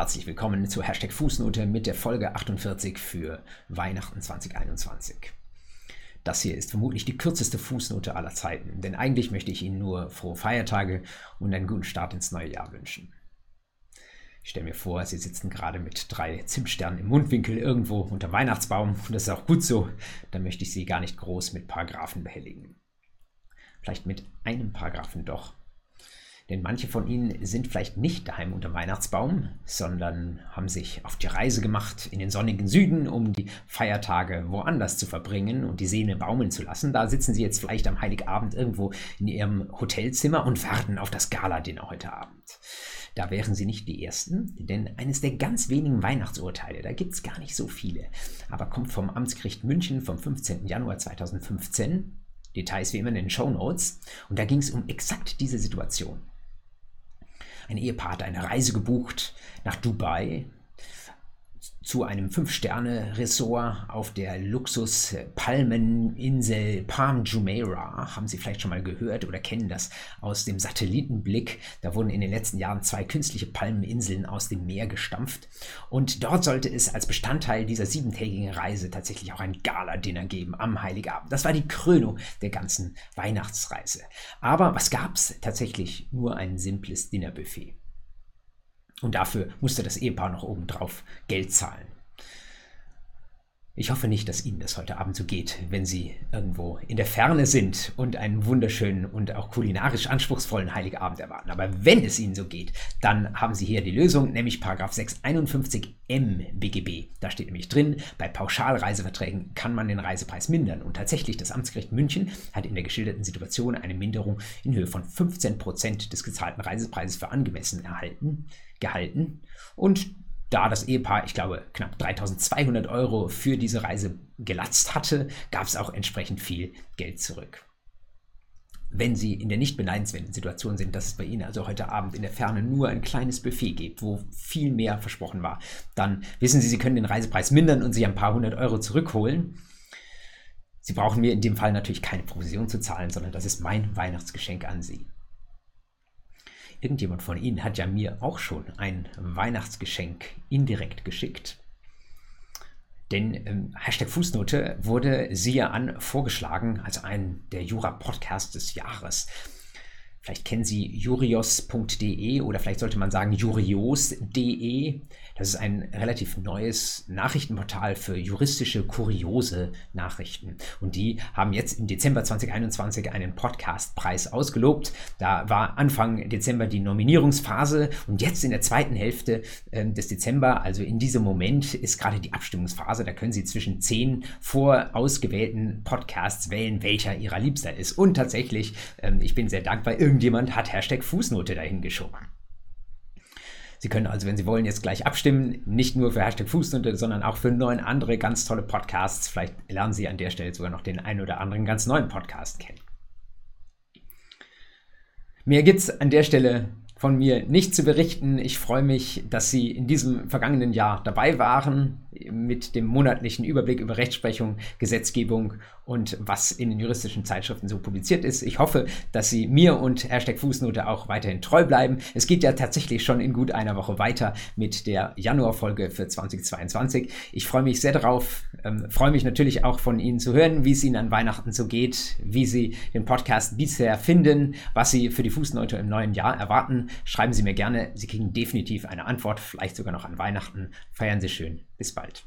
Herzlich willkommen zu Hashtag Fußnote mit der Folge 48 für Weihnachten 2021. Das hier ist vermutlich die kürzeste Fußnote aller Zeiten, denn eigentlich möchte ich Ihnen nur frohe Feiertage und einen guten Start ins neue Jahr wünschen. Ich stelle mir vor, Sie sitzen gerade mit drei Zimtsternen im Mundwinkel irgendwo unter Weihnachtsbaum und das ist auch gut so, da möchte ich Sie gar nicht groß mit Paragraphen behelligen. Vielleicht mit einem Paragraphen doch. Denn manche von ihnen sind vielleicht nicht daheim unter Weihnachtsbaum, sondern haben sich auf die Reise gemacht in den sonnigen Süden, um die Feiertage woanders zu verbringen und die Sehne baumeln zu lassen. Da sitzen sie jetzt vielleicht am Heiligabend irgendwo in ihrem Hotelzimmer und warten auf das Gala-Dinner heute Abend. Da wären sie nicht die Ersten, denn eines der ganz wenigen Weihnachtsurteile, da gibt es gar nicht so viele, aber kommt vom Amtsgericht München vom 15. Januar 2015. Details wie immer in den Show Notes. Und da ging es um exakt diese Situation. Ein Ehepaar hat eine Reise gebucht nach Dubai zu einem Fünf-Sterne-Resort auf der Luxus-Palmeninsel Palm Jumeirah. Haben Sie vielleicht schon mal gehört oder kennen das aus dem Satellitenblick? Da wurden in den letzten Jahren zwei künstliche Palmeninseln aus dem Meer gestampft. Und dort sollte es als Bestandteil dieser siebentägigen Reise tatsächlich auch ein Gala-Dinner geben am Heiligabend. Das war die Krönung der ganzen Weihnachtsreise. Aber was gab es? Tatsächlich nur ein simples Dinnerbuffet. Und dafür musste das Ehepaar noch obendrauf Geld zahlen. Ich hoffe nicht, dass Ihnen das heute Abend so geht, wenn Sie irgendwo in der Ferne sind und einen wunderschönen und auch kulinarisch anspruchsvollen Heiligabend erwarten. Aber wenn es Ihnen so geht, dann haben Sie hier die Lösung, nämlich Paragraph 651 M BGB. Da steht nämlich drin, bei Pauschalreiseverträgen kann man den Reisepreis mindern. Und tatsächlich, das Amtsgericht München hat in der geschilderten Situation eine Minderung in Höhe von 15 Prozent des gezahlten Reisepreises für angemessen erhalten gehalten. Und da das Ehepaar, ich glaube, knapp 3200 Euro für diese Reise gelatzt hatte, gab es auch entsprechend viel Geld zurück. Wenn Sie in der nicht beneidenswerten Situation sind, dass es bei Ihnen also heute Abend in der Ferne nur ein kleines Buffet gibt, wo viel mehr versprochen war, dann wissen Sie, Sie können den Reisepreis mindern und sich ein paar hundert Euro zurückholen. Sie brauchen mir in dem Fall natürlich keine Provision zu zahlen, sondern das ist mein Weihnachtsgeschenk an Sie. Irgendjemand von Ihnen hat ja mir auch schon ein Weihnachtsgeschenk indirekt geschickt. Denn ähm, Hashtag Fußnote wurde siehe an vorgeschlagen als ein der Jura-Podcasts des Jahres. Vielleicht kennen Sie jurios.de oder vielleicht sollte man sagen jurios.de. Das ist ein relativ neues Nachrichtenportal für juristische kuriose Nachrichten. Und die haben jetzt im Dezember 2021 einen Podcastpreis ausgelobt. Da war Anfang Dezember die Nominierungsphase und jetzt in der zweiten Hälfte äh, des Dezember, also in diesem Moment, ist gerade die Abstimmungsphase. Da können Sie zwischen zehn vorausgewählten Podcasts wählen, welcher Ihrer liebster ist. Und tatsächlich, äh, ich bin sehr dankbar, irgendjemand hat Hashtag Fußnote dahin geschoben. Sie können also, wenn Sie wollen, jetzt gleich abstimmen, nicht nur für Hashtag Fußnote, sondern auch für neun andere ganz tolle Podcasts. Vielleicht lernen Sie an der Stelle sogar noch den einen oder anderen ganz neuen Podcast kennen. Mehr gibt es an der Stelle von mir nicht zu berichten. Ich freue mich, dass Sie in diesem vergangenen Jahr dabei waren mit dem monatlichen Überblick über Rechtsprechung, Gesetzgebung und was in den juristischen Zeitschriften so publiziert ist. Ich hoffe, dass Sie mir und Hashtag Fußnote auch weiterhin treu bleiben. Es geht ja tatsächlich schon in gut einer Woche weiter mit der Januarfolge für 2022. Ich freue mich sehr darauf, ähm, freue mich natürlich auch von Ihnen zu hören, wie es Ihnen an Weihnachten so geht, wie Sie den Podcast bisher finden, was Sie für die Fußnote im neuen Jahr erwarten. Schreiben Sie mir gerne. Sie kriegen definitiv eine Antwort, vielleicht sogar noch an Weihnachten. Feiern Sie schön. Bis bald.